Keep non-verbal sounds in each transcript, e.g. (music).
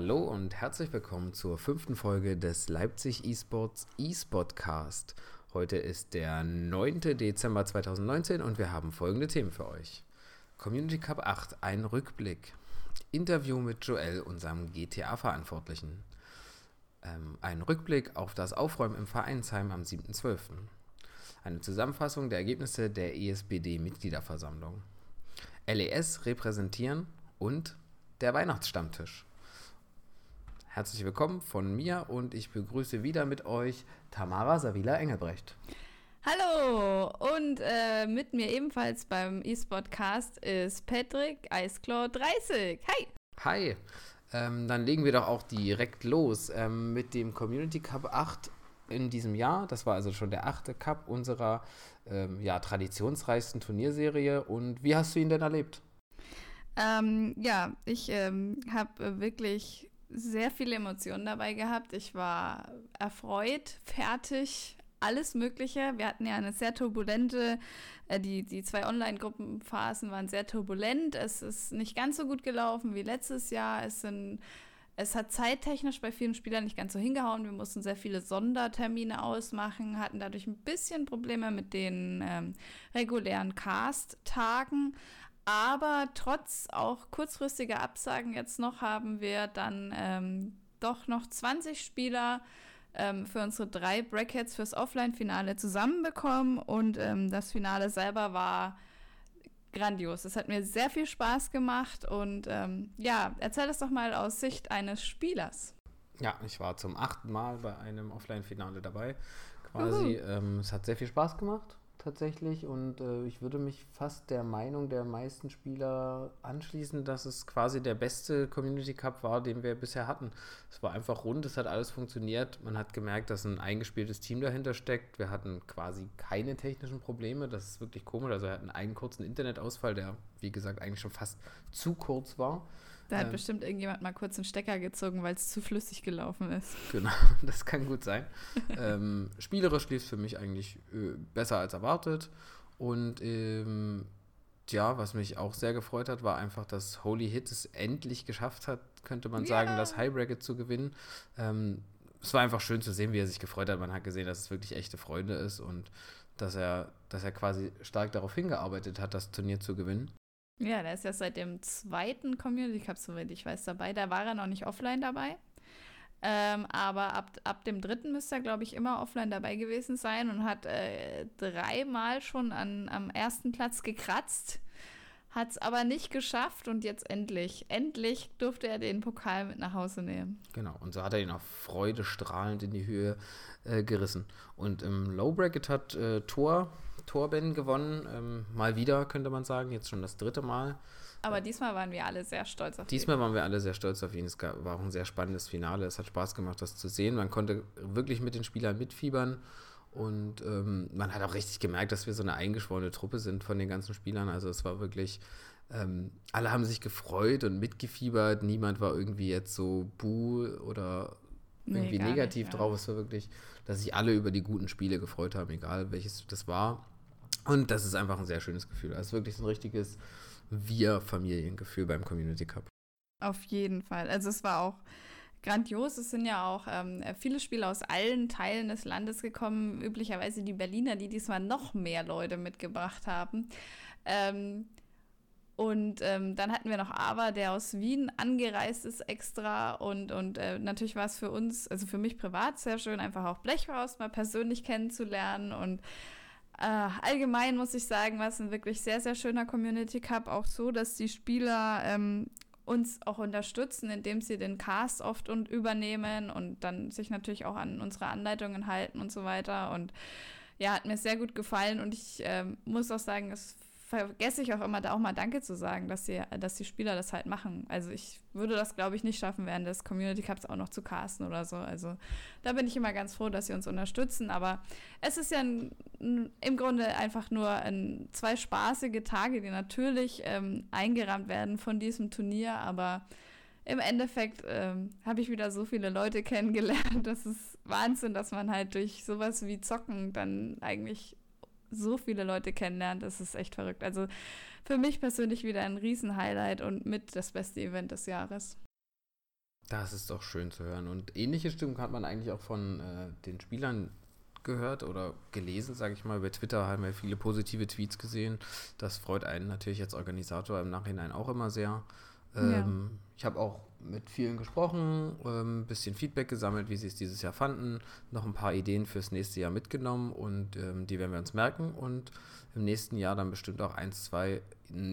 Hallo und herzlich willkommen zur fünften Folge des Leipzig eSports eSportcast. Heute ist der 9. Dezember 2019 und wir haben folgende Themen für euch. Community Cup 8, ein Rückblick. Interview mit Joel, unserem GTA-Verantwortlichen. Ähm, ein Rückblick auf das Aufräumen im Vereinsheim am 7.12. Eine Zusammenfassung der Ergebnisse der ESBD-Mitgliederversammlung. LES repräsentieren und der Weihnachtsstammtisch. Herzlich willkommen von mir und ich begrüße wieder mit euch Tamara Savila Engelbrecht. Hallo und äh, mit mir ebenfalls beim eSportcast ist Patrick Eisclaw 30. Hi. Hi. Ähm, dann legen wir doch auch direkt los ähm, mit dem Community Cup 8 in diesem Jahr. Das war also schon der achte Cup unserer ähm, ja, traditionsreichsten Turnierserie. Und wie hast du ihn denn erlebt? Ähm, ja, ich ähm, habe wirklich sehr viele Emotionen dabei gehabt. Ich war erfreut, fertig, alles Mögliche. Wir hatten ja eine sehr turbulente, äh, die, die zwei Online-Gruppenphasen waren sehr turbulent. Es ist nicht ganz so gut gelaufen wie letztes Jahr. Es sind es hat zeittechnisch bei vielen Spielern nicht ganz so hingehauen. Wir mussten sehr viele Sondertermine ausmachen, hatten dadurch ein bisschen Probleme mit den ähm, regulären Cast-Tagen. Aber trotz auch kurzfristiger Absagen jetzt noch haben wir dann ähm, doch noch 20 Spieler ähm, für unsere drei Brackets fürs Offline-Finale zusammenbekommen. Und ähm, das Finale selber war grandios. Es hat mir sehr viel Spaß gemacht. Und ähm, ja, erzähl es doch mal aus Sicht eines Spielers. Ja, ich war zum achten Mal bei einem Offline-Finale dabei. Quasi. Ähm, es hat sehr viel Spaß gemacht tatsächlich und äh, ich würde mich fast der Meinung der meisten Spieler anschließen, dass es quasi der beste Community Cup war, den wir bisher hatten. Es war einfach rund, es hat alles funktioniert. Man hat gemerkt, dass ein eingespieltes Team dahinter steckt. Wir hatten quasi keine technischen Probleme, das ist wirklich komisch. Also wir hatten einen kurzen Internetausfall, der wie gesagt eigentlich schon fast zu kurz war. Da hat ähm, bestimmt irgendjemand mal kurz einen Stecker gezogen, weil es zu flüssig gelaufen ist. Genau, (laughs) das kann gut sein. (laughs) ähm, spielerisch lief es für mich eigentlich äh, besser als erwartet. Und ähm, ja, was mich auch sehr gefreut hat, war einfach, dass Holy Hit es endlich geschafft hat, könnte man ja. sagen, das High Bracket zu gewinnen. Ähm, es war einfach schön zu sehen, wie er sich gefreut hat. Man hat gesehen, dass es wirklich echte Freunde ist und dass er, dass er quasi stark darauf hingearbeitet hat, das Turnier zu gewinnen. Ja, der ist ja seit dem zweiten Community Cup, soweit ich weiß, dabei. Da war er noch nicht offline dabei. Ähm, aber ab, ab dem dritten müsste er, glaube ich, immer offline dabei gewesen sein und hat äh, dreimal schon an, am ersten Platz gekratzt. Hat es aber nicht geschafft und jetzt endlich, endlich durfte er den Pokal mit nach Hause nehmen. Genau, und so hat er ihn auf Freude strahlend in die Höhe äh, gerissen. Und im Low Bracket hat äh, Thor Torben gewonnen. Ähm, mal wieder, könnte man sagen. Jetzt schon das dritte Mal. Aber diesmal waren wir alle sehr stolz auf ihn. Diesmal waren wir alle sehr stolz auf ihn. Es war auch ein sehr spannendes Finale. Es hat Spaß gemacht, das zu sehen. Man konnte wirklich mit den Spielern mitfiebern. Und ähm, man hat auch richtig gemerkt, dass wir so eine eingeschworene Truppe sind von den ganzen Spielern. Also es war wirklich, ähm, alle haben sich gefreut und mitgefiebert. Niemand war irgendwie jetzt so buh oder irgendwie nee, negativ nicht, ja. drauf. Es war wirklich, dass sich alle über die guten Spiele gefreut haben, egal welches das war. Und das ist einfach ein sehr schönes Gefühl. Ist wirklich ein richtiges Wir-Familiengefühl beim Community Cup. Auf jeden Fall. Also es war auch grandios. Es sind ja auch ähm, viele Spieler aus allen Teilen des Landes gekommen. Üblicherweise die Berliner, die diesmal noch mehr Leute mitgebracht haben. Ähm, und ähm, dann hatten wir noch Ava, der aus Wien angereist ist extra. Und, und äh, natürlich war es für uns, also für mich privat sehr schön, einfach auch Blechhaus mal persönlich kennenzulernen. Und äh, allgemein muss ich sagen, war es ein wirklich sehr, sehr schöner Community Cup. Auch so, dass die Spieler ähm, uns auch unterstützen, indem sie den Cast oft und übernehmen und dann sich natürlich auch an unsere Anleitungen halten und so weiter. Und ja, hat mir sehr gut gefallen und ich äh, muss auch sagen, es vergesse ich auch immer, da auch mal Danke zu sagen, dass, sie, dass die Spieler das halt machen. Also ich würde das, glaube ich, nicht schaffen, während des Community Cups auch noch zu casten oder so. Also da bin ich immer ganz froh, dass sie uns unterstützen. Aber es ist ja ein, im Grunde einfach nur ein, zwei spaßige Tage, die natürlich ähm, eingerahmt werden von diesem Turnier. Aber im Endeffekt ähm, habe ich wieder so viele Leute (laughs) kennengelernt. Das ist Wahnsinn, dass man halt durch sowas wie Zocken dann eigentlich so viele Leute kennenlernt, das ist echt verrückt. Also für mich persönlich wieder ein Riesen-Highlight und mit das beste Event des Jahres. Das ist doch schön zu hören. Und ähnliche Stimmen hat man eigentlich auch von äh, den Spielern gehört oder gelesen, sage ich mal. Bei Twitter haben wir viele positive Tweets gesehen. Das freut einen natürlich als Organisator im Nachhinein auch immer sehr. Ähm, ja. Ich habe auch mit vielen gesprochen, ein ähm, bisschen Feedback gesammelt, wie sie es dieses Jahr fanden, noch ein paar Ideen fürs nächste Jahr mitgenommen und ähm, die werden wir uns merken und im nächsten Jahr dann bestimmt auch ein, zwei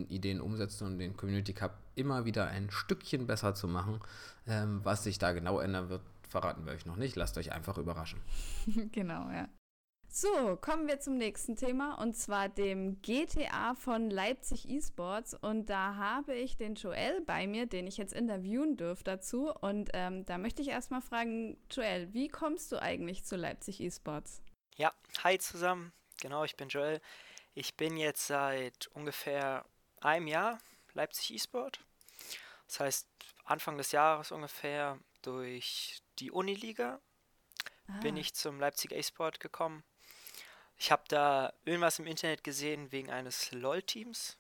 Ideen umsetzen und den Community Cup immer wieder ein Stückchen besser zu machen. Ähm, was sich da genau ändern wird, verraten wir euch noch nicht. Lasst euch einfach überraschen. (laughs) genau, ja. So, kommen wir zum nächsten Thema und zwar dem GTA von Leipzig Esports. Und da habe ich den Joel bei mir, den ich jetzt interviewen dürfte dazu. Und ähm, da möchte ich erstmal fragen, Joel, wie kommst du eigentlich zu Leipzig Esports? Ja, hi zusammen. Genau, ich bin Joel. Ich bin jetzt seit ungefähr einem Jahr Leipzig Esport. Das heißt, Anfang des Jahres ungefähr durch die Uniliga ah. bin ich zum Leipziger E-Sport gekommen. Ich habe da irgendwas im Internet gesehen wegen eines LOL-Teams.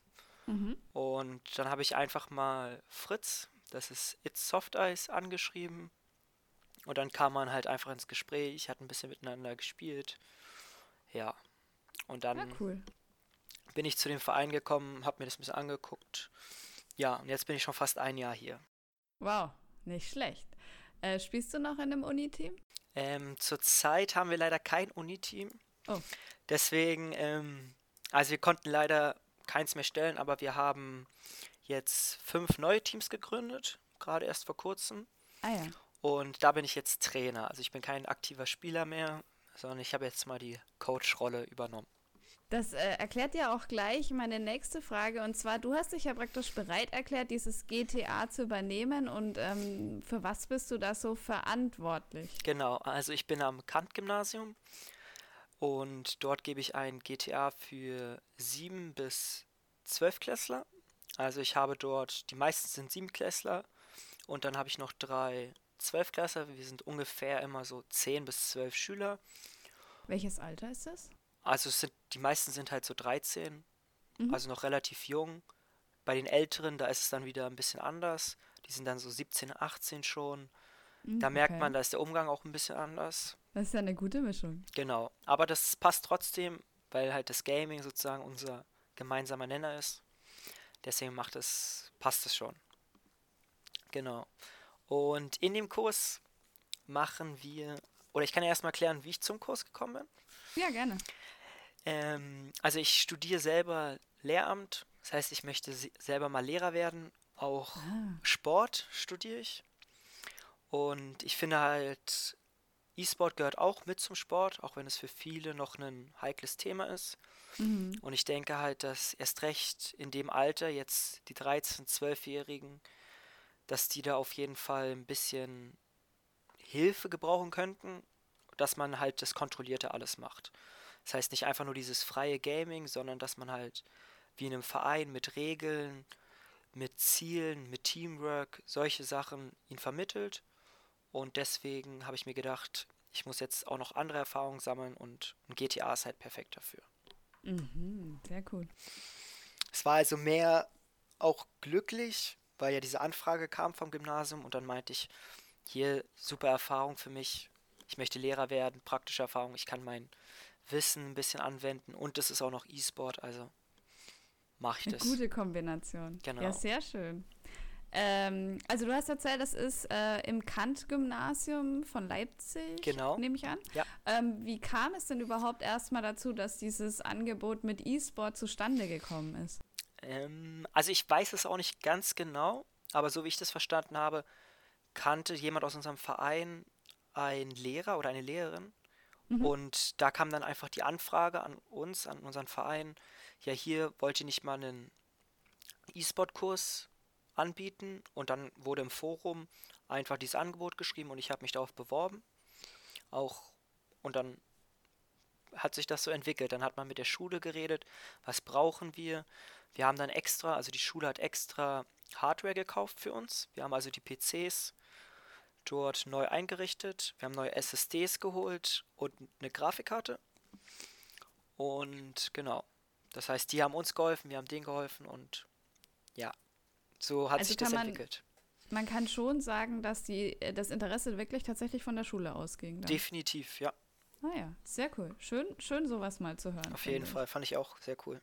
Mhm. Und dann habe ich einfach mal Fritz, das ist It's Soft Eyes, angeschrieben. Und dann kam man halt einfach ins Gespräch, hat ein bisschen miteinander gespielt. Ja. Und dann ja, cool. bin ich zu dem Verein gekommen, habe mir das ein bisschen angeguckt. Ja, und jetzt bin ich schon fast ein Jahr hier. Wow, nicht schlecht. Äh, spielst du noch in einem Uni-Team? Ähm, zurzeit haben wir leider kein Uni-Team. Oh. Deswegen, ähm, also wir konnten leider keins mehr stellen, aber wir haben jetzt fünf neue Teams gegründet, gerade erst vor kurzem. Ah ja. Und da bin ich jetzt Trainer. Also ich bin kein aktiver Spieler mehr, sondern ich habe jetzt mal die Coach-Rolle übernommen. Das äh, erklärt ja auch gleich meine nächste Frage. Und zwar, du hast dich ja praktisch bereit erklärt, dieses GTA zu übernehmen. Und ähm, für was bist du da so verantwortlich? Genau, also ich bin am Kant-Gymnasium und dort gebe ich ein GTA für sieben bis zwölf Klässler. Also ich habe dort, die meisten sind sieben Klässler und dann habe ich noch drei Zwölfklässler. Wir sind ungefähr immer so zehn bis zwölf Schüler. Welches Alter ist das? Also sind, die meisten sind halt so 13, mhm. also noch relativ jung. Bei den Älteren, da ist es dann wieder ein bisschen anders. Die sind dann so 17, 18 schon. Mhm, da merkt okay. man, da ist der Umgang auch ein bisschen anders. Das ist ja eine gute Mischung. Genau. Aber das passt trotzdem, weil halt das Gaming sozusagen unser gemeinsamer Nenner ist. Deswegen macht es, passt es schon. Genau. Und in dem Kurs machen wir, oder ich kann ja erstmal erklären, wie ich zum Kurs gekommen bin. Ja, gerne. Ähm, also ich studiere selber Lehramt, das heißt, ich möchte selber mal Lehrer werden. Auch ah. Sport studiere ich. Und ich finde halt, E-Sport gehört auch mit zum Sport, auch wenn es für viele noch ein heikles Thema ist. Mhm. Und ich denke halt, dass erst recht in dem Alter, jetzt die 13-, 12-Jährigen, dass die da auf jeden Fall ein bisschen Hilfe gebrauchen könnten, dass man halt das Kontrollierte alles macht. Das heißt nicht einfach nur dieses freie Gaming, sondern dass man halt wie in einem Verein mit Regeln, mit Zielen, mit Teamwork, solche Sachen ihn vermittelt. Und deswegen habe ich mir gedacht, ich muss jetzt auch noch andere Erfahrungen sammeln und ein GTA ist halt perfekt dafür. Mhm, sehr cool. Es war also mehr auch glücklich, weil ja diese Anfrage kam vom Gymnasium und dann meinte ich, hier super Erfahrung für mich. Ich möchte Lehrer werden, praktische Erfahrung. Ich kann mein Wissen ein bisschen anwenden und es ist auch noch E-Sport, also mache ich das. Eine gute Kombination. Genau. Ja, sehr schön. Ähm, also du hast erzählt, das ist äh, im Kant-Gymnasium von Leipzig, genau. nehme ich an. Ja. Ähm, wie kam es denn überhaupt erstmal dazu, dass dieses Angebot mit E-Sport zustande gekommen ist? Ähm, also ich weiß es auch nicht ganz genau, aber so wie ich das verstanden habe, kannte jemand aus unserem Verein einen Lehrer oder eine Lehrerin Mhm. Und da kam dann einfach die Anfrage an uns, an unseren Verein, ja, hier wollt ihr nicht mal einen E-Sport-Kurs anbieten? Und dann wurde im Forum einfach dieses Angebot geschrieben und ich habe mich darauf beworben. Auch und dann hat sich das so entwickelt. Dann hat man mit der Schule geredet, was brauchen wir? Wir haben dann extra, also die Schule hat extra Hardware gekauft für uns. Wir haben also die PCs dort neu eingerichtet. Wir haben neue SSDs geholt und eine Grafikkarte. Und genau. Das heißt, die haben uns geholfen, wir haben denen geholfen und ja, so hat also sich das entwickelt. man kann schon sagen, dass die, äh, das Interesse wirklich tatsächlich von der Schule ausging. Dann. Definitiv, ja. Ah ja, sehr cool. Schön, schön sowas mal zu hören. Auf jeden ich. Fall, fand ich auch sehr cool.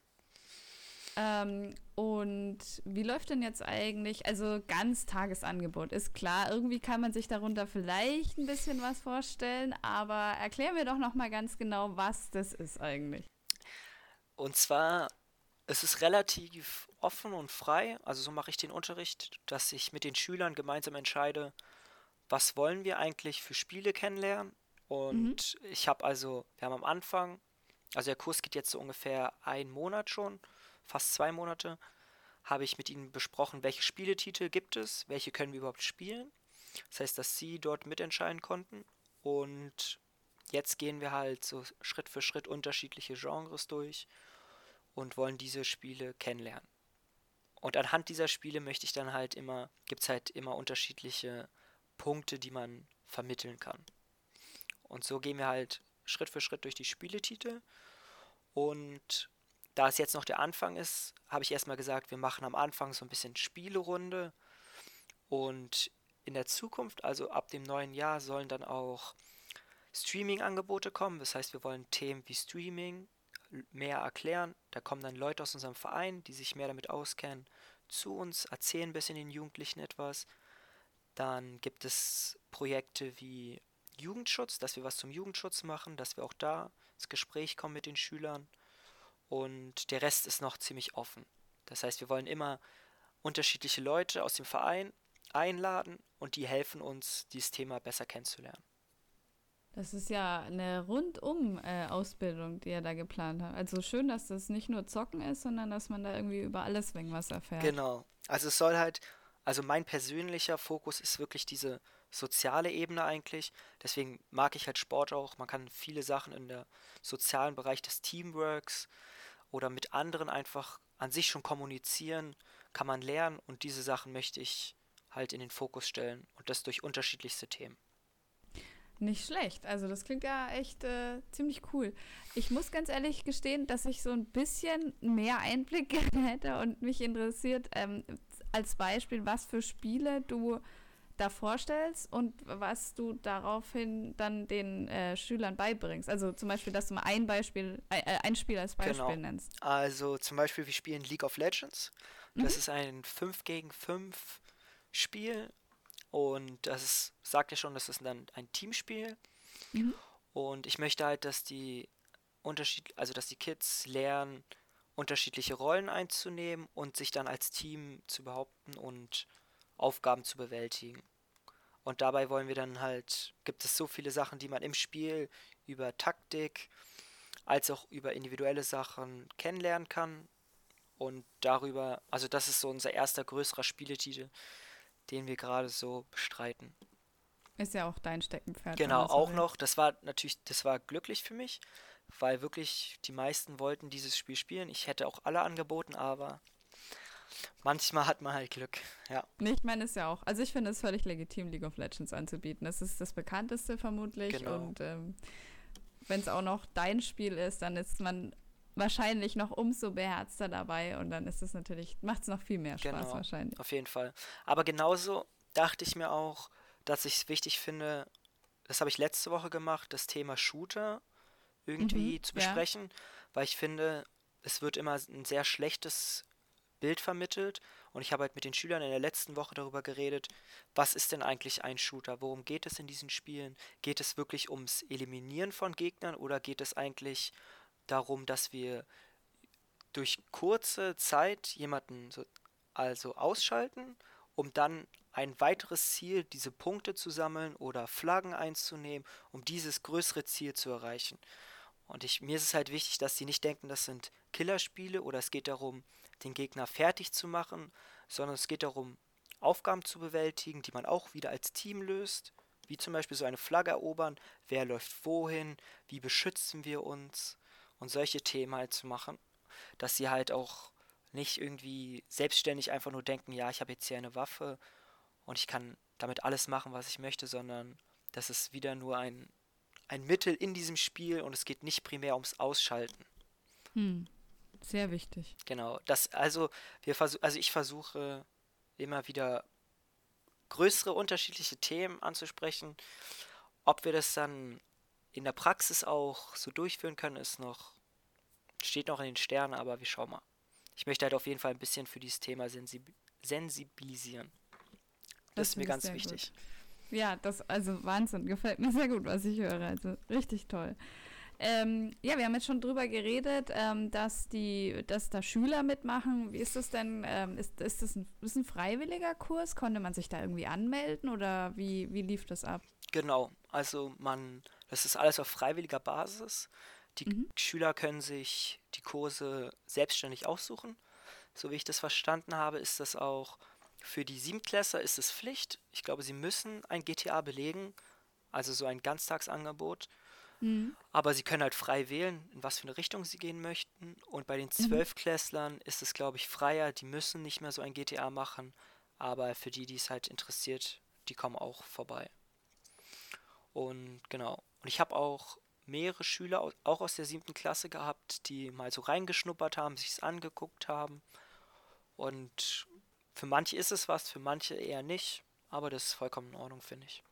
Ähm, und wie läuft denn jetzt eigentlich, also ganz Tagesangebot, ist klar, irgendwie kann man sich darunter vielleicht ein bisschen was vorstellen, aber erklär mir doch nochmal ganz genau, was das ist eigentlich. Und zwar, es ist relativ offen und frei, also so mache ich den Unterricht, dass ich mit den Schülern gemeinsam entscheide, was wollen wir eigentlich für Spiele kennenlernen. Und mhm. ich habe also, wir haben am Anfang, also der Kurs geht jetzt so ungefähr einen Monat schon fast zwei Monate, habe ich mit ihnen besprochen, welche Spieletitel gibt es, welche können wir überhaupt spielen. Das heißt, dass sie dort mitentscheiden konnten. Und jetzt gehen wir halt so Schritt für Schritt unterschiedliche Genres durch und wollen diese Spiele kennenlernen. Und anhand dieser Spiele möchte ich dann halt immer, gibt es halt immer unterschiedliche Punkte, die man vermitteln kann. Und so gehen wir halt Schritt für Schritt durch die Spieletitel und da es jetzt noch der Anfang ist, habe ich erstmal gesagt, wir machen am Anfang so ein bisschen Spielerunde und in der Zukunft, also ab dem neuen Jahr, sollen dann auch Streaming-Angebote kommen. Das heißt, wir wollen Themen wie Streaming mehr erklären. Da kommen dann Leute aus unserem Verein, die sich mehr damit auskennen, zu uns, erzählen ein bisschen den Jugendlichen etwas. Dann gibt es Projekte wie Jugendschutz, dass wir was zum Jugendschutz machen, dass wir auch da ins Gespräch kommen mit den Schülern und der Rest ist noch ziemlich offen. Das heißt, wir wollen immer unterschiedliche Leute aus dem Verein einladen und die helfen uns, dieses Thema besser kennenzulernen. Das ist ja eine Rundum-Ausbildung, äh, die er da geplant hat. Also schön, dass das nicht nur Zocken ist, sondern dass man da irgendwie über alles was erfährt. Genau. Also es soll halt, also mein persönlicher Fokus ist wirklich diese soziale Ebene eigentlich. Deswegen mag ich halt Sport auch. Man kann viele Sachen in der sozialen Bereich des Teamworks, oder mit anderen einfach an sich schon kommunizieren, kann man lernen und diese Sachen möchte ich halt in den Fokus stellen und das durch unterschiedlichste Themen. Nicht schlecht. Also das klingt ja echt äh, ziemlich cool. Ich muss ganz ehrlich gestehen, dass ich so ein bisschen mehr Einblick (laughs) hätte und mich interessiert ähm, als Beispiel, was für Spiele du da vorstellst und was du daraufhin dann den äh, Schülern beibringst. Also zum Beispiel, dass du mal ein Beispiel, äh, äh ein Spiel als Beispiel genau. nennst. Also zum Beispiel, wir spielen League of Legends. Das mhm. ist ein 5 gegen 5 Spiel und das ist, sagt ja schon, das ist dann ein Teamspiel. Mhm. Und ich möchte halt, dass die Unterschied, also dass die Kids lernen, unterschiedliche Rollen einzunehmen und sich dann als Team zu behaupten und Aufgaben zu bewältigen. Und dabei wollen wir dann halt, gibt es so viele Sachen, die man im Spiel über Taktik als auch über individuelle Sachen kennenlernen kann. Und darüber, also das ist so unser erster größerer Spieletitel, den wir gerade so bestreiten. Ist ja auch dein Steckenpferd. Genau, auch noch. Das war natürlich, das war glücklich für mich, weil wirklich die meisten wollten dieses Spiel spielen. Ich hätte auch alle angeboten, aber manchmal hat man halt Glück, ja. Ich meine es ja auch. Also ich finde es völlig legitim, League of Legends anzubieten. Das ist das bekannteste vermutlich. Genau. Und ähm, wenn es auch noch dein Spiel ist, dann ist man wahrscheinlich noch umso beherzter dabei und dann ist es natürlich, macht es noch viel mehr Spaß genau, wahrscheinlich. Auf jeden Fall. Aber genauso dachte ich mir auch, dass ich es wichtig finde, das habe ich letzte Woche gemacht, das Thema Shooter irgendwie mhm, zu besprechen, ja. weil ich finde, es wird immer ein sehr schlechtes Bild vermittelt. Und ich habe halt mit den Schülern in der letzten Woche darüber geredet, was ist denn eigentlich ein Shooter? Worum geht es in diesen Spielen? Geht es wirklich ums Eliminieren von Gegnern oder geht es eigentlich darum, dass wir durch kurze Zeit jemanden so, also ausschalten, um dann ein weiteres Ziel, diese Punkte zu sammeln oder Flaggen einzunehmen, um dieses größere Ziel zu erreichen. Und ich, mir ist es halt wichtig, dass sie nicht denken, das sind Killerspiele oder es geht darum, den Gegner fertig zu machen, sondern es geht darum, Aufgaben zu bewältigen, die man auch wieder als Team löst, wie zum Beispiel so eine Flagge erobern, wer läuft wohin, wie beschützen wir uns und solche Themen halt zu machen, dass sie halt auch nicht irgendwie selbstständig einfach nur denken, ja, ich habe jetzt hier eine Waffe und ich kann damit alles machen, was ich möchte, sondern das ist wieder nur ein, ein Mittel in diesem Spiel und es geht nicht primär ums Ausschalten. Hm. Sehr wichtig. Genau. Das, also, wir versuch, also ich versuche immer wieder größere unterschiedliche Themen anzusprechen. Ob wir das dann in der Praxis auch so durchführen können, ist noch, steht noch in den Sternen, aber wir schauen mal. Ich möchte halt auf jeden Fall ein bisschen für dieses Thema sensib sensibilisieren. Das, das ist mir ganz wichtig. Gut. Ja, das, also Wahnsinn, gefällt mir sehr gut, was ich höre. Also richtig toll. Ähm, ja, wir haben jetzt schon drüber geredet, ähm, dass die, dass da Schüler mitmachen. Wie ist das denn? Ähm, ist, ist das ein, ist ein freiwilliger Kurs? Konnte man sich da irgendwie anmelden oder wie, wie lief das ab? Genau, also man, das ist alles auf freiwilliger Basis. Die mhm. Schüler können sich die Kurse selbstständig aussuchen. So wie ich das verstanden habe, ist das auch für die Siebtklässler ist es Pflicht. Ich glaube, sie müssen ein GTA belegen, also so ein Ganztagsangebot. Mhm. Aber sie können halt frei wählen, in was für eine Richtung sie gehen möchten. Und bei den mhm. Zwölfklässlern ist es, glaube ich, freier. Die müssen nicht mehr so ein GTA machen. Aber für die, die es halt interessiert, die kommen auch vorbei. Und genau. Und ich habe auch mehrere Schüler, auch aus der siebten Klasse gehabt, die mal so reingeschnuppert haben, sich es angeguckt haben. Und für manche ist es was, für manche eher nicht. Aber das ist vollkommen in Ordnung, finde ich.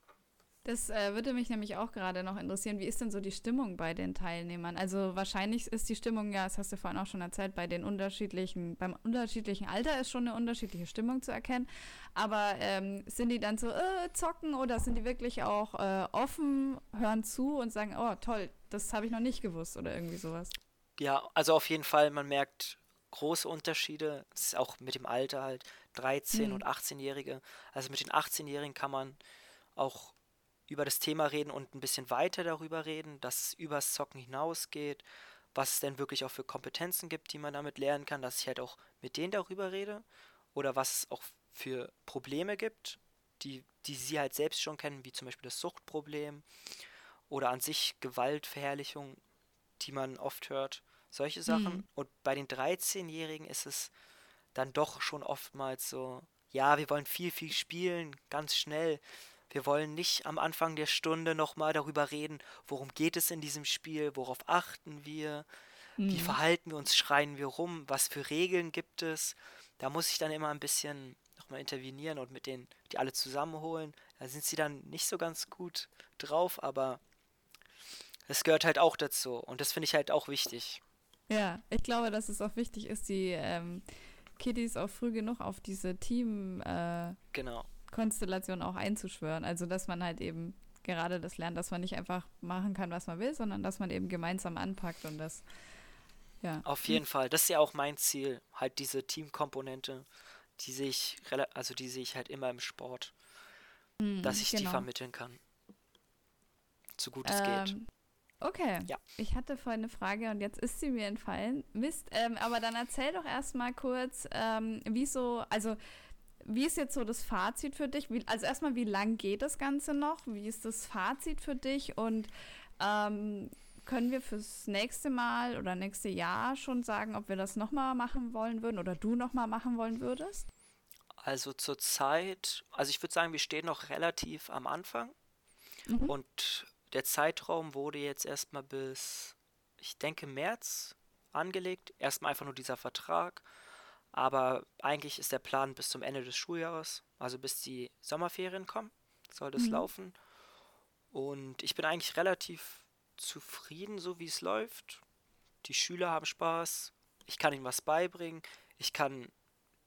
Das äh, würde mich nämlich auch gerade noch interessieren. Wie ist denn so die Stimmung bei den Teilnehmern? Also wahrscheinlich ist die Stimmung, ja, das hast du vorhin auch schon erzählt, bei den unterschiedlichen, beim unterschiedlichen Alter ist schon eine unterschiedliche Stimmung zu erkennen. Aber ähm, sind die dann so äh, zocken oder sind die wirklich auch äh, offen, hören zu und sagen, oh toll, das habe ich noch nicht gewusst oder irgendwie sowas? Ja, also auf jeden Fall, man merkt große Unterschiede. Das ist auch mit dem Alter halt 13 hm. und 18-Jährige. Also mit den 18-Jährigen kann man auch über das Thema reden und ein bisschen weiter darüber reden, dass es übers Zocken hinausgeht, was es denn wirklich auch für Kompetenzen gibt, die man damit lernen kann, dass ich halt auch mit denen darüber rede oder was es auch für Probleme gibt, die, die sie halt selbst schon kennen, wie zum Beispiel das Suchtproblem oder an sich Gewaltverherrlichung, die man oft hört, solche Sachen. Mhm. Und bei den 13-Jährigen ist es dann doch schon oftmals so, ja, wir wollen viel, viel spielen, ganz schnell. Wir wollen nicht am Anfang der Stunde nochmal darüber reden, worum geht es in diesem Spiel, worauf achten wir, mhm. wie verhalten wir uns, schreien wir rum, was für Regeln gibt es. Da muss ich dann immer ein bisschen nochmal intervenieren und mit denen, die alle zusammenholen. Da sind sie dann nicht so ganz gut drauf, aber es gehört halt auch dazu und das finde ich halt auch wichtig. Ja, ich glaube, dass es auch wichtig ist, die ähm, Kiddies auch früh genug auf diese Team äh, genau. Konstellation auch einzuschwören. Also, dass man halt eben gerade das lernt, dass man nicht einfach machen kann, was man will, sondern dass man eben gemeinsam anpackt und das, ja. Auf jeden Fall. Das ist ja auch mein Ziel. Halt diese Teamkomponente, die sehe ich, also die sehe ich halt immer im Sport. Mhm, dass ich genau. die vermitteln kann. So gut es ähm, geht. Okay. Ja. Ich hatte vorhin eine Frage und jetzt ist sie mir entfallen. Mist. Ähm, aber dann erzähl doch erstmal kurz, ähm, wieso, also wie ist jetzt so das Fazit für dich? Wie, also erstmal, wie lang geht das Ganze noch? Wie ist das Fazit für dich? Und ähm, können wir fürs nächste Mal oder nächste Jahr schon sagen, ob wir das nochmal machen wollen würden oder du nochmal machen wollen würdest? Also zurzeit, also ich würde sagen, wir stehen noch relativ am Anfang. Mhm. Und der Zeitraum wurde jetzt erstmal bis, ich denke, März angelegt. Erstmal einfach nur dieser Vertrag. Aber eigentlich ist der Plan bis zum Ende des Schuljahres, also bis die Sommerferien kommen, soll das mhm. laufen. Und ich bin eigentlich relativ zufrieden, so wie es läuft. Die Schüler haben Spaß, ich kann ihnen was beibringen, ich kann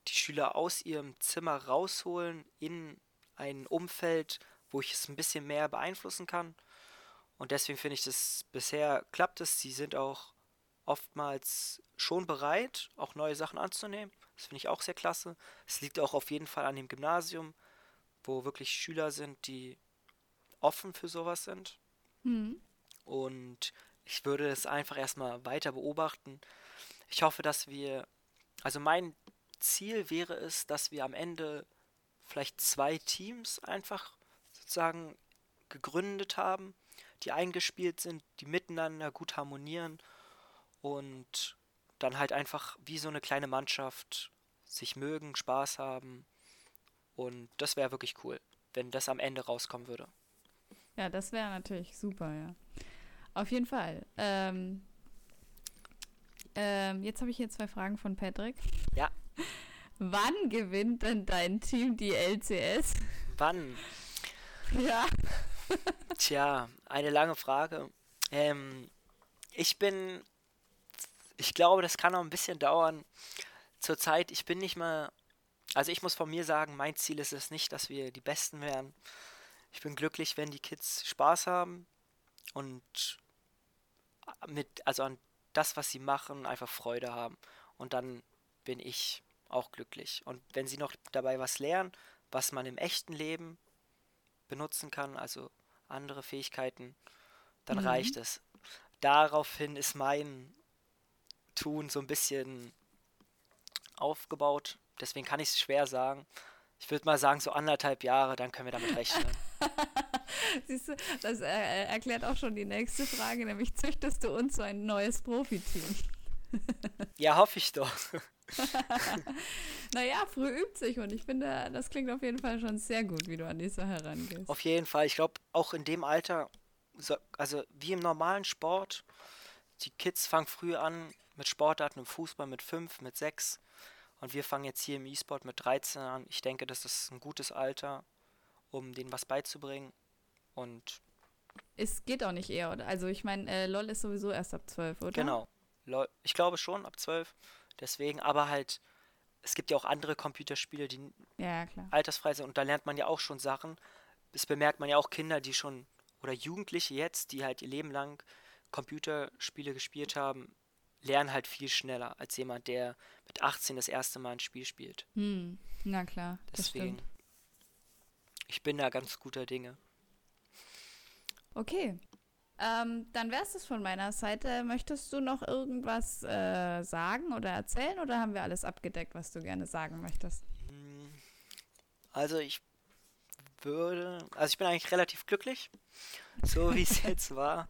die Schüler aus ihrem Zimmer rausholen in ein Umfeld, wo ich es ein bisschen mehr beeinflussen kann. Und deswegen finde ich das bisher klappt es. Sie sind auch oftmals schon bereit, auch neue Sachen anzunehmen. Das finde ich auch sehr klasse. Es liegt auch auf jeden Fall an dem Gymnasium, wo wirklich Schüler sind, die offen für sowas sind. Mhm. Und ich würde es einfach erstmal weiter beobachten. Ich hoffe, dass wir, also mein Ziel wäre es, dass wir am Ende vielleicht zwei Teams einfach sozusagen gegründet haben, die eingespielt sind, die miteinander gut harmonieren und dann halt einfach wie so eine kleine Mannschaft sich mögen, Spaß haben. Und das wäre wirklich cool, wenn das am Ende rauskommen würde. Ja, das wäre natürlich super, ja. Auf jeden Fall. Ähm, ähm, jetzt habe ich hier zwei Fragen von Patrick. Ja. (laughs) Wann gewinnt denn dein Team die LCS? Wann? (laughs) Ja. Tja, eine lange Frage. Ähm, ich bin, ich glaube, das kann noch ein bisschen dauern. Zurzeit, ich bin nicht mal, also ich muss von mir sagen, mein Ziel ist es nicht, dass wir die Besten werden. Ich bin glücklich, wenn die Kids Spaß haben und mit, also an das, was sie machen, einfach Freude haben. Und dann bin ich auch glücklich. Und wenn sie noch dabei was lernen, was man im echten Leben benutzen kann, also andere Fähigkeiten, dann mhm. reicht es. Daraufhin ist mein Tun so ein bisschen aufgebaut. Deswegen kann ich es schwer sagen. Ich würde mal sagen, so anderthalb Jahre, dann können wir damit rechnen. (laughs) Siehst du, das äh, erklärt auch schon die nächste Frage, nämlich züchtest du uns so ein neues Profiteam? (laughs) ja, hoffe ich doch. (laughs) naja, früh übt sich und ich finde, das klingt auf jeden Fall schon sehr gut, wie du an die Sache rangehst. Auf jeden Fall. Ich glaube, auch in dem Alter, also wie im normalen Sport, die Kids fangen früh an mit Sportarten im Fußball mit 5, mit 6 und wir fangen jetzt hier im E-Sport mit 13 an. Ich denke, das ist ein gutes Alter, um denen was beizubringen und es geht auch nicht eher, oder? Also ich meine, äh, LOL ist sowieso erst ab 12, oder? Genau. Ich glaube schon, ab 12. Deswegen, aber halt, es gibt ja auch andere Computerspiele, die ja, altersfrei sind und da lernt man ja auch schon Sachen. Das bemerkt man ja auch Kinder, die schon, oder Jugendliche jetzt, die halt ihr Leben lang Computerspiele gespielt haben, lernen halt viel schneller als jemand, der mit 18 das erste Mal ein Spiel spielt. Hm, na klar. Deswegen. Ich bin da ganz guter Dinge. Okay. Ähm, dann wäre es das von meiner Seite. Möchtest du noch irgendwas äh, sagen oder erzählen oder haben wir alles abgedeckt, was du gerne sagen möchtest? Also ich würde, also ich bin eigentlich relativ glücklich, so wie es (laughs) jetzt war.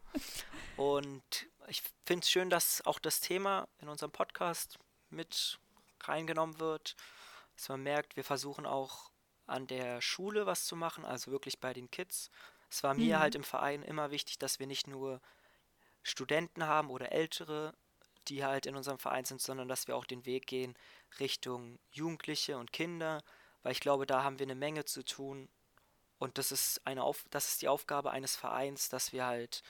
Und ich finde es schön, dass auch das Thema in unserem Podcast mit reingenommen wird, dass man merkt, wir versuchen auch an der Schule was zu machen, also wirklich bei den Kids, es war mir mhm. halt im Verein immer wichtig, dass wir nicht nur Studenten haben oder Ältere, die halt in unserem Verein sind, sondern dass wir auch den Weg gehen Richtung Jugendliche und Kinder, weil ich glaube, da haben wir eine Menge zu tun und das ist eine Auf das ist die Aufgabe eines Vereins, dass wir halt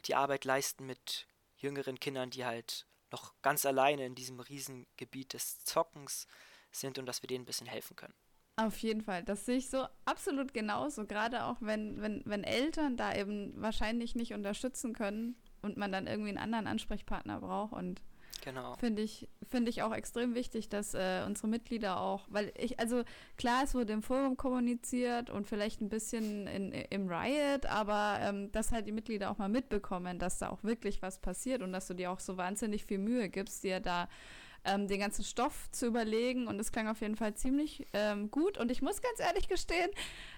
die Arbeit leisten mit jüngeren Kindern, die halt noch ganz alleine in diesem Riesengebiet des Zockens sind und dass wir denen ein bisschen helfen können. Auf jeden Fall, das sehe ich so absolut genauso, gerade auch wenn, wenn, wenn Eltern da eben wahrscheinlich nicht unterstützen können und man dann irgendwie einen anderen Ansprechpartner braucht und Genau. Finde ich, find ich auch extrem wichtig, dass äh, unsere Mitglieder auch, weil ich, also klar, es wurde im Forum kommuniziert und vielleicht ein bisschen in, im Riot, aber ähm, dass halt die Mitglieder auch mal mitbekommen, dass da auch wirklich was passiert und dass du dir auch so wahnsinnig viel Mühe gibst, dir da ähm, den ganzen Stoff zu überlegen. Und es klang auf jeden Fall ziemlich ähm, gut. Und ich muss ganz ehrlich gestehen,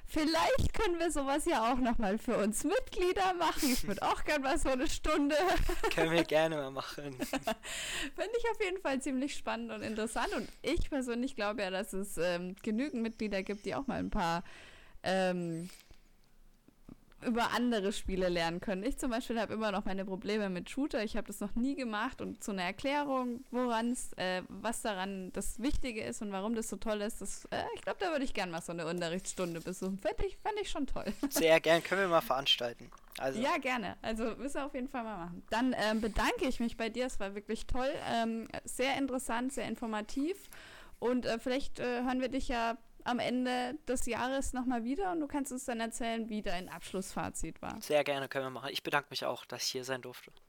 vielleicht können wir sowas ja auch nochmal für uns Mitglieder machen. Ich würde auch gerne mal so eine Stunde. (laughs) können wir gerne mal machen. (laughs) Finde ich auf jeden Fall ziemlich spannend und interessant. Und ich persönlich glaube ja, dass es ähm, genügend Mitglieder gibt, die auch mal ein paar ähm, über andere Spiele lernen können. Ich zum Beispiel habe immer noch meine Probleme mit Shooter. Ich habe das noch nie gemacht und zu einer Erklärung, woran äh, was daran das Wichtige ist und warum das so toll ist, das, äh, ich glaube, da würde ich gerne mal so eine Unterrichtsstunde besuchen. Fände ich, fänd ich schon toll. (laughs) Sehr gern, können wir mal veranstalten. Also. Ja, gerne. Also müssen wir auf jeden Fall mal machen. Dann ähm, bedanke ich mich bei dir. Es war wirklich toll. Ähm, sehr interessant, sehr informativ. Und äh, vielleicht äh, hören wir dich ja am Ende des Jahres nochmal wieder und du kannst uns dann erzählen, wie dein Abschlussfazit war. Sehr gerne, können wir machen. Ich bedanke mich auch, dass ich hier sein durfte. (laughs)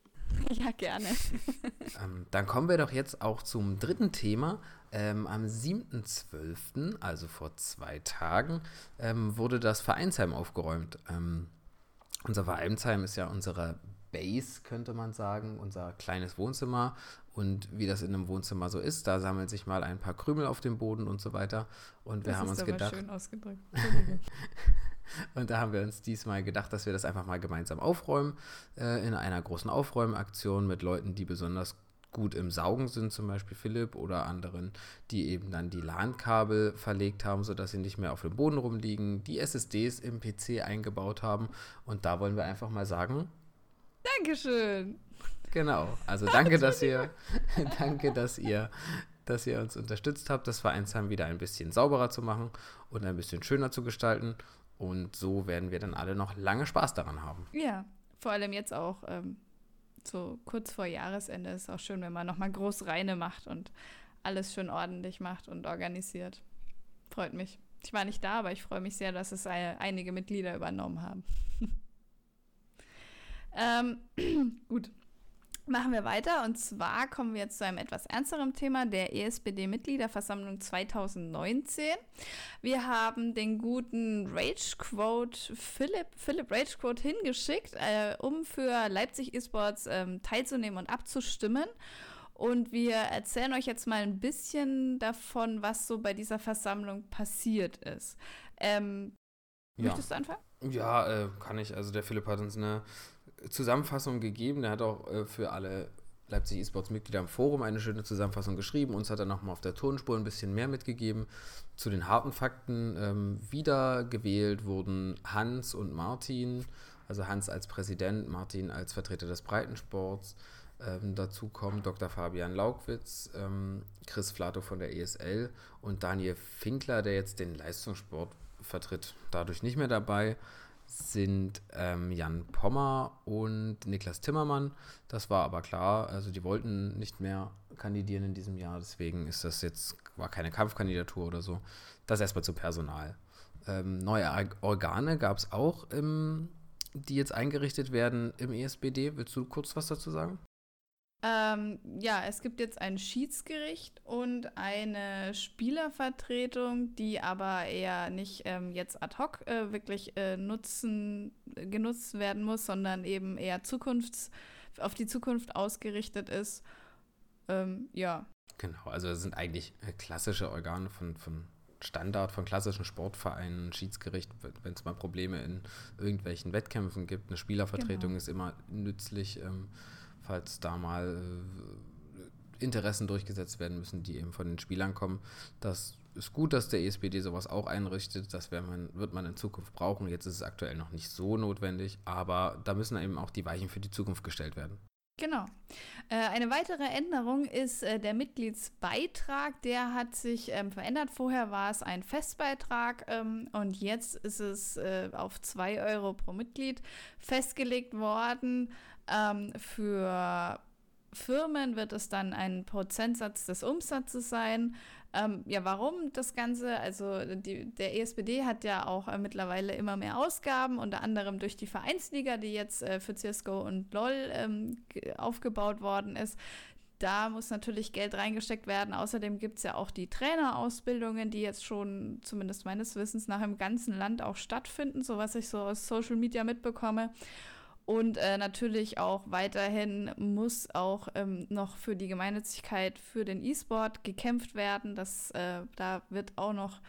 Ja, gerne. (laughs) ähm, dann kommen wir doch jetzt auch zum dritten Thema. Ähm, am 7.12., also vor zwei Tagen, ähm, wurde das Vereinsheim aufgeräumt. Ähm, unser Vereinsheim ist ja unsere Base, könnte man sagen, unser kleines Wohnzimmer. Und wie das in einem Wohnzimmer so ist, da sammeln sich mal ein paar Krümel auf dem Boden und so weiter. Und wir das haben uns gedacht. Schön ausgedrückt. (laughs) und da haben wir uns diesmal gedacht, dass wir das einfach mal gemeinsam aufräumen äh, in einer großen Aufräumaktion mit Leuten, die besonders gut im Saugen sind, zum Beispiel Philipp oder anderen, die eben dann die LAN-Kabel verlegt haben, sodass sie nicht mehr auf dem Boden rumliegen, die SSDs im PC eingebaut haben. Und da wollen wir einfach mal sagen, Dankeschön. Genau. Also danke, dass ihr, (laughs) danke, dass ihr dass ihr uns unterstützt habt, das Vereinsheim wieder ein bisschen sauberer zu machen und ein bisschen schöner zu gestalten. Und so werden wir dann alle noch lange Spaß daran haben. Ja, vor allem jetzt auch ähm, so kurz vor Jahresende ist es auch schön, wenn man nochmal groß reine macht und alles schön ordentlich macht und organisiert. Freut mich. Ich war nicht da, aber ich freue mich sehr, dass es einige Mitglieder übernommen haben. (laughs) ähm, (clears throat) gut. Machen wir weiter und zwar kommen wir jetzt zu einem etwas ernsteren Thema der ESPD-Mitgliederversammlung 2019. Wir haben den guten Ragequote Philipp, Philipp Ragequote hingeschickt, äh, um für Leipzig Esports ähm, teilzunehmen und abzustimmen. Und wir erzählen euch jetzt mal ein bisschen davon, was so bei dieser Versammlung passiert ist. Ähm, ja. Möchtest du anfangen? Ja, äh, kann ich. Also der Philipp hat uns eine Zusammenfassung gegeben. Der hat auch äh, für alle Leipzig E-Sports-Mitglieder im Forum eine schöne Zusammenfassung geschrieben. Uns hat er nochmal auf der Tonspur ein bisschen mehr mitgegeben. Zu den harten Fakten ähm, wiedergewählt wurden Hans und Martin, also Hans als Präsident, Martin als Vertreter des Breitensports. Ähm, dazu kommen Dr. Fabian Laukwitz, ähm, Chris Flato von der ESL und Daniel Finkler, der jetzt den Leistungssport vertritt, dadurch nicht mehr dabei sind ähm, Jan Pommer und Niklas Timmermann. Das war aber klar, also die wollten nicht mehr kandidieren in diesem Jahr, deswegen ist das jetzt, war keine Kampfkandidatur oder so. Das erstmal zum Personal. Ähm, neue Organe gab es auch, im, die jetzt eingerichtet werden im ESBD. Willst du kurz was dazu sagen? Ähm, ja, es gibt jetzt ein Schiedsgericht und eine Spielervertretung, die aber eher nicht ähm, jetzt ad hoc äh, wirklich äh, nutzen, genutzt werden muss, sondern eben eher Zukunfts-, auf die Zukunft ausgerichtet ist. Ähm, ja. Genau, also das sind eigentlich äh, klassische Organe von, von Standard von klassischen Sportvereinen, Schiedsgericht, wenn es mal Probleme in irgendwelchen Wettkämpfen gibt. Eine Spielervertretung genau. ist immer nützlich. Ähm, falls da mal äh, Interessen durchgesetzt werden müssen, die eben von den Spielern kommen. Das ist gut, dass der ESPD sowas auch einrichtet. Das man, wird man in Zukunft brauchen. Jetzt ist es aktuell noch nicht so notwendig, aber da müssen eben auch die Weichen für die Zukunft gestellt werden. Genau. Äh, eine weitere Änderung ist äh, der Mitgliedsbeitrag. Der hat sich ähm, verändert. Vorher war es ein Festbeitrag ähm, und jetzt ist es auf 2 Euro pro Mitglied festgelegt worden. Ähm, für Firmen wird es dann ein Prozentsatz des Umsatzes sein. Ähm, ja, warum das Ganze? Also die, der ESPD hat ja auch äh, mittlerweile immer mehr Ausgaben, unter anderem durch die Vereinsliga, die jetzt äh, für CSGO und LOL ähm, aufgebaut worden ist. Da muss natürlich Geld reingesteckt werden. Außerdem gibt es ja auch die Trainerausbildungen, die jetzt schon, zumindest meines Wissens, nach im ganzen Land auch stattfinden, so was ich so aus Social Media mitbekomme. Und äh, natürlich auch weiterhin muss auch ähm, noch für die Gemeinnützigkeit für den E-Sport gekämpft werden. Das, äh, da wird auch noch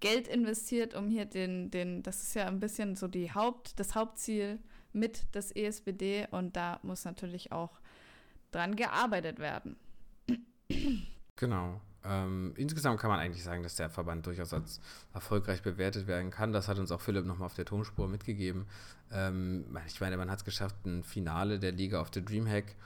Geld investiert, um hier den, den, das ist ja ein bisschen so die Haupt, das Hauptziel mit des ESBD und da muss natürlich auch dran gearbeitet werden. Genau. Ähm, insgesamt kann man eigentlich sagen, dass der Verband durchaus als erfolgreich bewertet werden kann. Das hat uns auch Philipp nochmal auf der Tonspur mitgegeben. Ähm, ich meine, man hat es geschafft, ein Finale der Liga auf der Dreamhack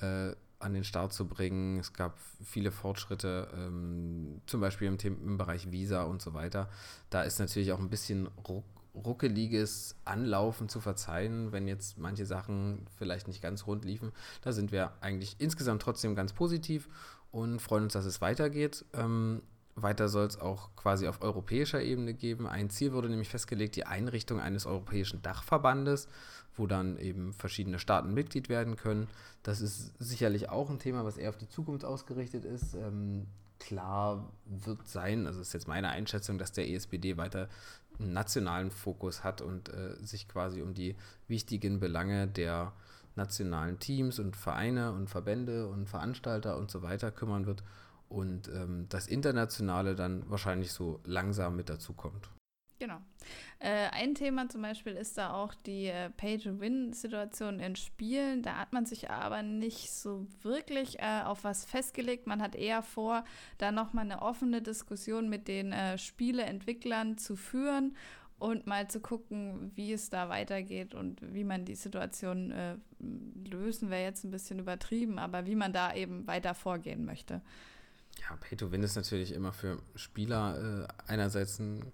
äh, an den Start zu bringen. Es gab viele Fortschritte, ähm, zum Beispiel im, im, Bereich Visa und so weiter. Da ist natürlich auch ein bisschen ruck, ruckeliges Anlaufen zu verzeihen, wenn jetzt manche Sachen vielleicht nicht ganz rund liefen. Da sind wir eigentlich insgesamt trotzdem ganz positiv und freuen uns, dass es weitergeht. Ähm, weiter soll es auch quasi auf europäischer Ebene geben. Ein Ziel wurde nämlich festgelegt, die Einrichtung eines europäischen Dachverbandes, wo dann eben verschiedene Staaten Mitglied werden können. Das ist sicherlich auch ein Thema, was eher auf die Zukunft ausgerichtet ist. Ähm, klar wird sein, also ist jetzt meine Einschätzung, dass der ESPD weiter einen nationalen Fokus hat und äh, sich quasi um die wichtigen Belange der nationalen Teams und Vereine und Verbände und Veranstalter und so weiter kümmern wird und ähm, das Internationale dann wahrscheinlich so langsam mit dazu kommt. Genau. Äh, ein Thema zum Beispiel ist da auch die äh, Pay-to-Win-Situation in Spielen. Da hat man sich aber nicht so wirklich äh, auf was festgelegt. Man hat eher vor, da nochmal eine offene Diskussion mit den äh, Spieleentwicklern zu führen und mal zu gucken, wie es da weitergeht und wie man die Situation äh, lösen, wäre jetzt ein bisschen übertrieben, aber wie man da eben weiter vorgehen möchte. Ja, Pay to Win ist natürlich immer für Spieler äh, einerseits ein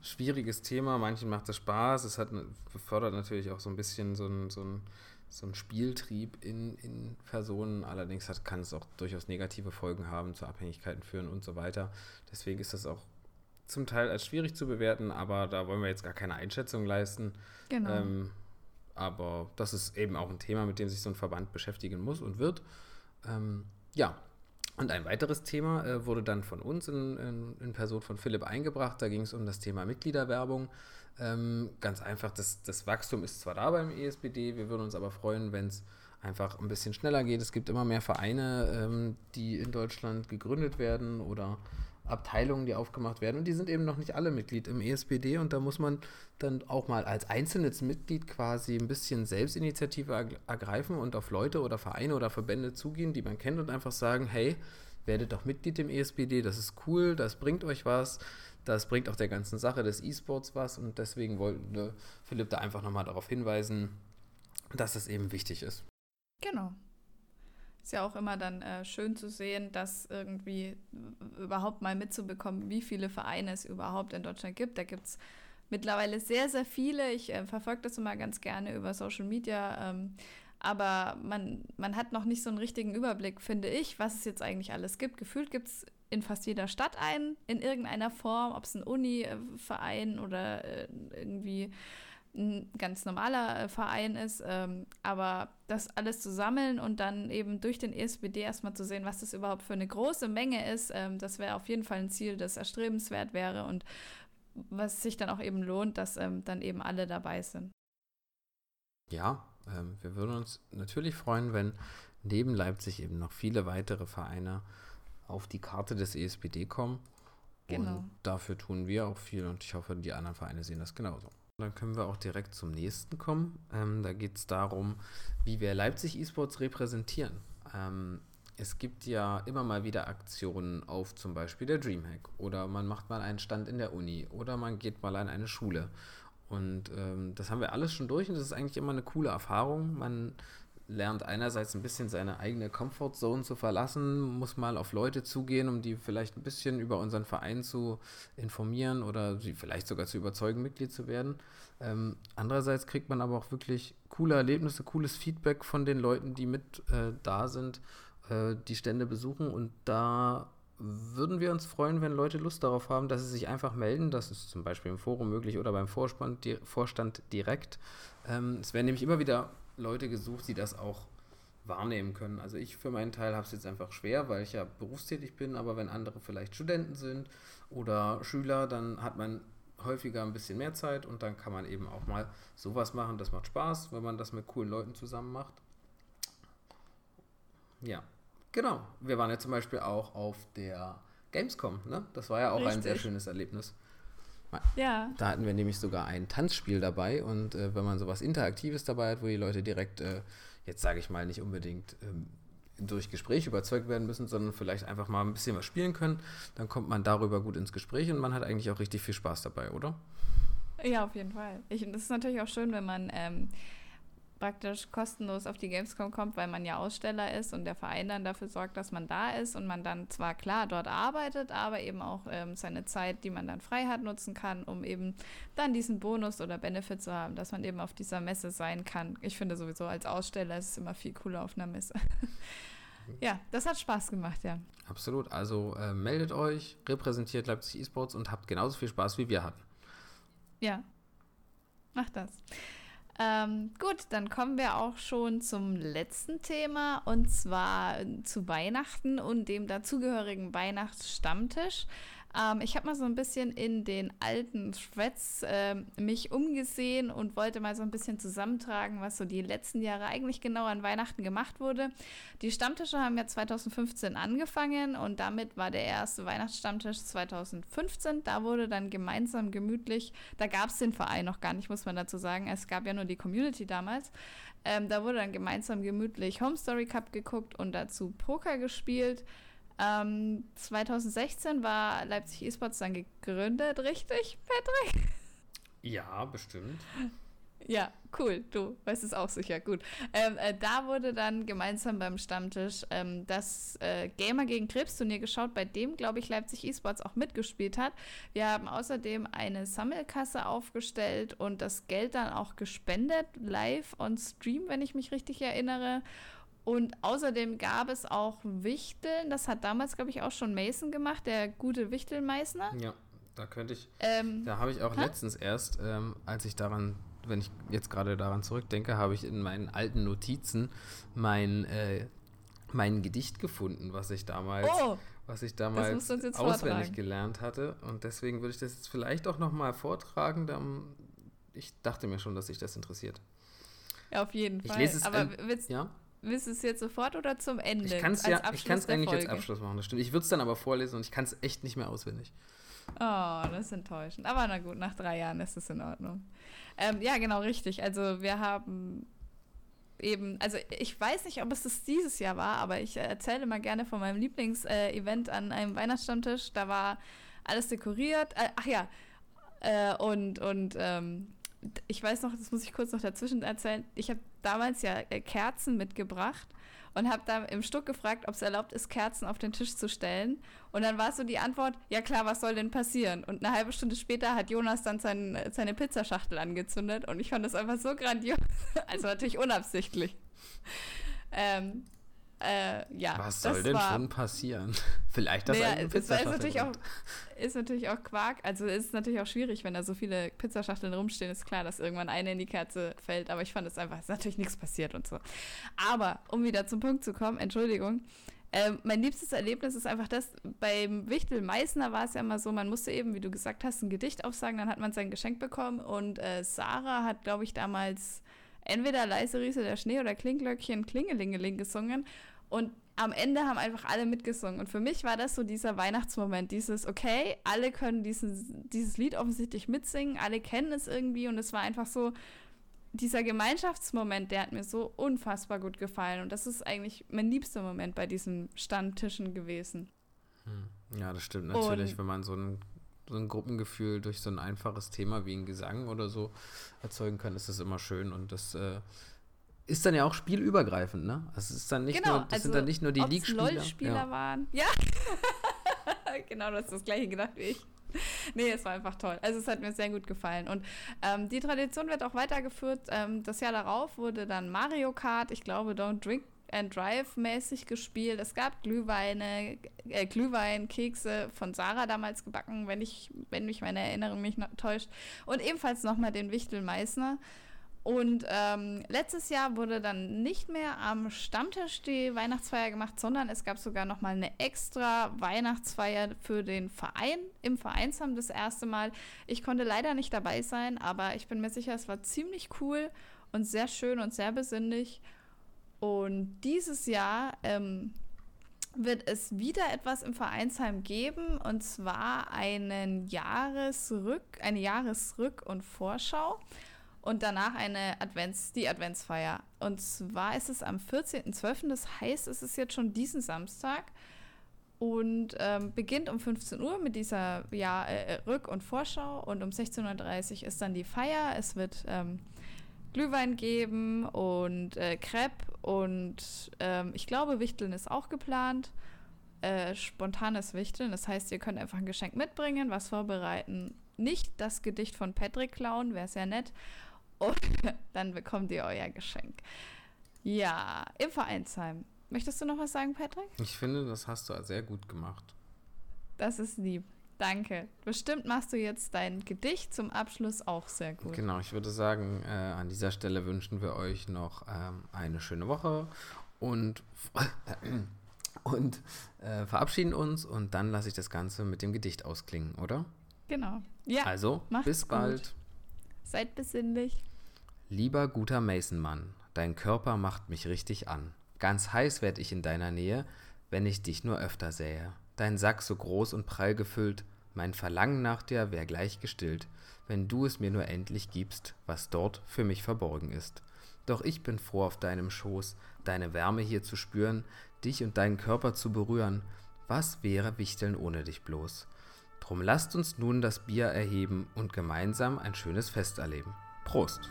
schwieriges Thema. Manchen macht es Spaß. Es hat, befördert natürlich auch so ein bisschen so ein, so ein, so ein Spieltrieb in, in Personen. Allerdings hat, kann es auch durchaus negative Folgen haben, zu Abhängigkeiten führen und so weiter. Deswegen ist das auch zum Teil als schwierig zu bewerten, aber da wollen wir jetzt gar keine Einschätzung leisten. Genau. Ähm, aber das ist eben auch ein Thema, mit dem sich so ein Verband beschäftigen muss und wird. Ähm, ja, und ein weiteres Thema äh, wurde dann von uns in, in, in, Person von Philipp eingebracht. Da ging es um das Thema Mitgliederwerbung. Ähm, ganz einfach, das, das Wachstum ist zwar da beim ESBD, wir würden uns aber freuen, wenn es einfach ein bisschen schneller geht. Es gibt immer mehr Vereine, ähm, die in Deutschland gegründet werden oder Abteilungen, die aufgemacht werden. Und die sind eben noch nicht alle Mitglied im ESPD. Und da muss man dann auch mal als einzelnes Mitglied quasi ein bisschen Selbstinitiative ergreifen und auf Leute oder Vereine oder Verbände zugehen, die man kennt und einfach sagen, hey, werdet doch Mitglied im ESPD, das ist cool, das bringt euch was, das bringt auch der ganzen Sache des E-Sports was. Und deswegen wollte Philipp da einfach nochmal darauf hinweisen, dass es eben wichtig ist. Genau. Ist ja auch immer dann äh, schön zu sehen, dass irgendwie überhaupt mal mitzubekommen, wie viele Vereine es überhaupt in Deutschland gibt. Da gibt es mittlerweile sehr, sehr viele. Ich äh, verfolge das immer ganz gerne über Social Media. Ähm, aber man, man hat noch nicht so einen richtigen Überblick, finde ich, was es jetzt eigentlich alles gibt. Gefühlt gibt es in fast jeder Stadt einen, in irgendeiner Form, ob es ein Uni-Verein oder äh, irgendwie ein ganz normaler äh, Verein ist. Ähm, aber das alles zu sammeln und dann eben durch den ESBD erstmal zu sehen, was das überhaupt für eine große Menge ist, ähm, das wäre auf jeden Fall ein Ziel, das erstrebenswert wäre und was sich dann auch eben lohnt, dass ähm, dann eben alle dabei sind. Ja, ähm, wir würden uns natürlich freuen, wenn neben Leipzig eben noch viele weitere Vereine auf die Karte des ESPD kommen. Genau. Und dafür tun wir auch viel und ich hoffe, die anderen Vereine sehen das genauso. Dann können wir auch direkt zum nächsten kommen. Ähm, da geht es darum, wie wir Leipzig eSports repräsentieren. Ähm, es gibt ja immer mal wieder Aktionen auf zum Beispiel der Dreamhack oder man macht mal einen Stand in der Uni oder man geht mal an eine Schule. Und ähm, das haben wir alles schon durch und das ist eigentlich immer eine coole Erfahrung. Man lernt einerseits ein bisschen seine eigene Comfortzone zu verlassen, muss mal auf Leute zugehen, um die vielleicht ein bisschen über unseren Verein zu informieren oder sie vielleicht sogar zu überzeugen, Mitglied zu werden. Ähm, andererseits kriegt man aber auch wirklich coole Erlebnisse, cooles Feedback von den Leuten, die mit äh, da sind, äh, die Stände besuchen und da würden wir uns freuen, wenn Leute Lust darauf haben, dass sie sich einfach melden. Das ist zum Beispiel im Forum möglich oder beim Vorstand, Vorstand direkt. Ähm, es werden nämlich immer wieder Leute gesucht, die das auch wahrnehmen können. Also ich für meinen Teil habe es jetzt einfach schwer, weil ich ja berufstätig bin, aber wenn andere vielleicht Studenten sind oder Schüler, dann hat man häufiger ein bisschen mehr Zeit und dann kann man eben auch mal sowas machen. Das macht Spaß, wenn man das mit coolen Leuten zusammen macht. Ja, genau. Wir waren ja zum Beispiel auch auf der Gamescom, ne? Das war ja auch Richtig. ein sehr schönes Erlebnis. Ja. Da hatten wir nämlich sogar ein Tanzspiel dabei und äh, wenn man sowas Interaktives dabei hat, wo die Leute direkt, äh, jetzt sage ich mal, nicht unbedingt ähm, durch Gespräch überzeugt werden müssen, sondern vielleicht einfach mal ein bisschen was spielen können, dann kommt man darüber gut ins Gespräch und man hat eigentlich auch richtig viel Spaß dabei, oder? Ja, auf jeden Fall. Ich, das ist natürlich auch schön, wenn man ähm, praktisch kostenlos auf die Gamescom kommt, weil man ja Aussteller ist und der Verein dann dafür sorgt, dass man da ist und man dann zwar klar dort arbeitet, aber eben auch ähm, seine Zeit, die man dann frei hat, nutzen kann, um eben dann diesen Bonus oder Benefit zu haben, dass man eben auf dieser Messe sein kann. Ich finde sowieso als Aussteller ist es immer viel cooler auf einer Messe. ja, das hat Spaß gemacht, ja. Absolut. Also äh, meldet euch, repräsentiert Leipzig eSports und habt genauso viel Spaß, wie wir hatten. Ja, macht das. Ähm, gut, dann kommen wir auch schon zum letzten Thema und zwar zu Weihnachten und dem dazugehörigen Weihnachtsstammtisch. Ähm, ich habe mal so ein bisschen in den alten Threads äh, mich umgesehen und wollte mal so ein bisschen zusammentragen, was so die letzten Jahre eigentlich genau an Weihnachten gemacht wurde. Die Stammtische haben ja 2015 angefangen und damit war der erste Weihnachtsstammtisch 2015. Da wurde dann gemeinsam gemütlich, da gab es den Verein noch gar nicht, muss man dazu sagen. Es gab ja nur die Community damals. Ähm, da wurde dann gemeinsam gemütlich Home Story Cup geguckt und dazu Poker gespielt. Ähm, 2016 war Leipzig Esports dann gegründet, richtig, Patrick? Ja, bestimmt. Ja, cool. Du weißt es auch sicher. Gut. Ähm, äh, da wurde dann gemeinsam beim Stammtisch ähm, das äh, Gamer gegen Krebs-Turnier geschaut, bei dem, glaube ich, Leipzig Esports auch mitgespielt hat. Wir haben außerdem eine Sammelkasse aufgestellt und das Geld dann auch gespendet, live on Stream, wenn ich mich richtig erinnere. Und außerdem gab es auch Wichteln. Das hat damals, glaube ich, auch schon Mason gemacht, der gute Wichtelmeißner. Ja, da könnte ich. Ähm, da habe ich auch hä? letztens erst, ähm, als ich daran, wenn ich jetzt gerade daran zurückdenke, habe ich in meinen alten Notizen mein, äh, mein Gedicht gefunden, was ich damals. Oh, was ich damals auswendig vortragen. gelernt hatte. Und deswegen würde ich das jetzt vielleicht auch nochmal vortragen. Dann, ich dachte mir schon, dass sich das interessiert. Ja, auf jeden Fall. Ich lese es Aber willst, ja? Willst du es jetzt sofort oder zum Ende? Ich kann es ja, ich eigentlich Folge? als Abschluss machen, das stimmt. Ich würde es dann aber vorlesen und ich kann es echt nicht mehr auswendig. Oh, das ist enttäuschend. Aber na gut, nach drei Jahren ist es in Ordnung. Ähm, ja, genau, richtig. Also wir haben eben, also ich weiß nicht, ob es das dieses Jahr war, aber ich erzähle mal gerne von meinem Lieblingsevent äh, an einem Weihnachtsstammtisch. Da war alles dekoriert. Äh, ach ja, äh, und, und ähm, ich weiß noch, das muss ich kurz noch dazwischen erzählen. Ich habe damals ja äh, Kerzen mitgebracht und habe da im Stuck gefragt, ob es erlaubt ist, Kerzen auf den Tisch zu stellen. Und dann war so die Antwort, ja klar, was soll denn passieren? Und eine halbe Stunde später hat Jonas dann sein, seine Pizzaschachtel angezündet und ich fand das einfach so grandios. (laughs) also natürlich unabsichtlich. Ähm, äh, ja, Was soll denn war, schon passieren? (laughs) Vielleicht das naja, eine Pizzaschachtel. Ist natürlich, auch, ist natürlich auch Quark. Also ist natürlich auch schwierig, wenn da so viele Pizzaschachteln rumstehen. Ist klar, dass irgendwann eine in die Kerze fällt. Aber ich fand es einfach, ist natürlich nichts passiert und so. Aber um wieder zum Punkt zu kommen, Entschuldigung. Äh, mein liebstes Erlebnis ist einfach das, beim Wichtel Meißner war es ja immer so, man musste eben, wie du gesagt hast, ein Gedicht aufsagen, dann hat man sein Geschenk bekommen und äh, Sarah hat, glaube ich, damals entweder Leise Riese der Schnee oder Klinglöckchen Klingelingeling gesungen und am Ende haben einfach alle mitgesungen. Und für mich war das so dieser Weihnachtsmoment, dieses, okay, alle können diesen, dieses Lied offensichtlich mitsingen, alle kennen es irgendwie und es war einfach so, dieser Gemeinschaftsmoment, der hat mir so unfassbar gut gefallen. Und das ist eigentlich mein liebster Moment bei diesen Standtischen gewesen. Hm. Ja, das stimmt natürlich, und, wenn man so ein, so ein Gruppengefühl durch so ein einfaches Thema wie ein Gesang oder so erzeugen kann, ist das immer schön. Und das äh, ist dann ja auch spielübergreifend, ne? Also es ist dann nicht genau, nur, das also sind dann nicht nur die League-Spieler. LOL-Spieler ja. waren. Ja. (laughs) genau, du hast das gleiche gedacht wie ich. Nee, es war einfach toll. Also es hat mir sehr gut gefallen. Und ähm, die Tradition wird auch weitergeführt. Ähm, das Jahr darauf wurde dann Mario Kart, ich glaube, Don't Drink and Drive mäßig gespielt. Es gab Glühweine, äh, Glühwein, Kekse von Sarah damals gebacken, wenn ich, wenn mich meine Erinnerung mich täuscht. Und ebenfalls nochmal den Wichtel Meißner. Und ähm, letztes Jahr wurde dann nicht mehr am Stammtisch die Weihnachtsfeier gemacht, sondern es gab sogar noch mal eine extra Weihnachtsfeier für den Verein im Vereinsheim das erste Mal. Ich konnte leider nicht dabei sein, aber ich bin mir sicher, es war ziemlich cool und sehr schön und sehr besinnlich. Und dieses Jahr ähm, wird es wieder etwas im Vereinsheim geben und zwar einen Jahresrück, eine Jahresrück- und Vorschau und danach eine Advents, die Adventsfeier. Und zwar ist es am 14.12., das heißt, es ist jetzt schon diesen Samstag und ähm, beginnt um 15 Uhr mit dieser ja, äh, Rück- und Vorschau und um 16.30 Uhr ist dann die Feier. Es wird ähm, Glühwein geben und äh, Crepe und ähm, ich glaube, Wichteln ist auch geplant. Äh, spontanes Wichteln, das heißt, ihr könnt einfach ein Geschenk mitbringen, was vorbereiten. Nicht das Gedicht von Patrick klauen, wäre sehr nett. Und (laughs) dann bekommt ihr euer Geschenk. Ja, im Vereinsheim. Möchtest du noch was sagen, Patrick? Ich finde, das hast du sehr gut gemacht. Das ist lieb. Danke. Bestimmt machst du jetzt dein Gedicht zum Abschluss auch sehr gut. Genau, ich würde sagen, äh, an dieser Stelle wünschen wir euch noch ähm, eine schöne Woche und, (clears throat) und äh, verabschieden uns und dann lasse ich das Ganze mit dem Gedicht ausklingen, oder? Genau. Ja. Also, bis bald. Gut. Seid besinnlich. Lieber guter Masonmann, dein Körper macht mich richtig an. Ganz heiß werd ich in deiner Nähe, wenn ich dich nur öfter sähe. Dein Sack so groß und prall gefüllt, mein Verlangen nach dir wär gleich gestillt, wenn du es mir nur endlich gibst, was dort für mich verborgen ist. Doch ich bin froh auf deinem Schoß, deine Wärme hier zu spüren, dich und deinen Körper zu berühren. Was wäre Wichteln ohne dich bloß? Drum lasst uns nun das Bier erheben und gemeinsam ein schönes Fest erleben. Prost!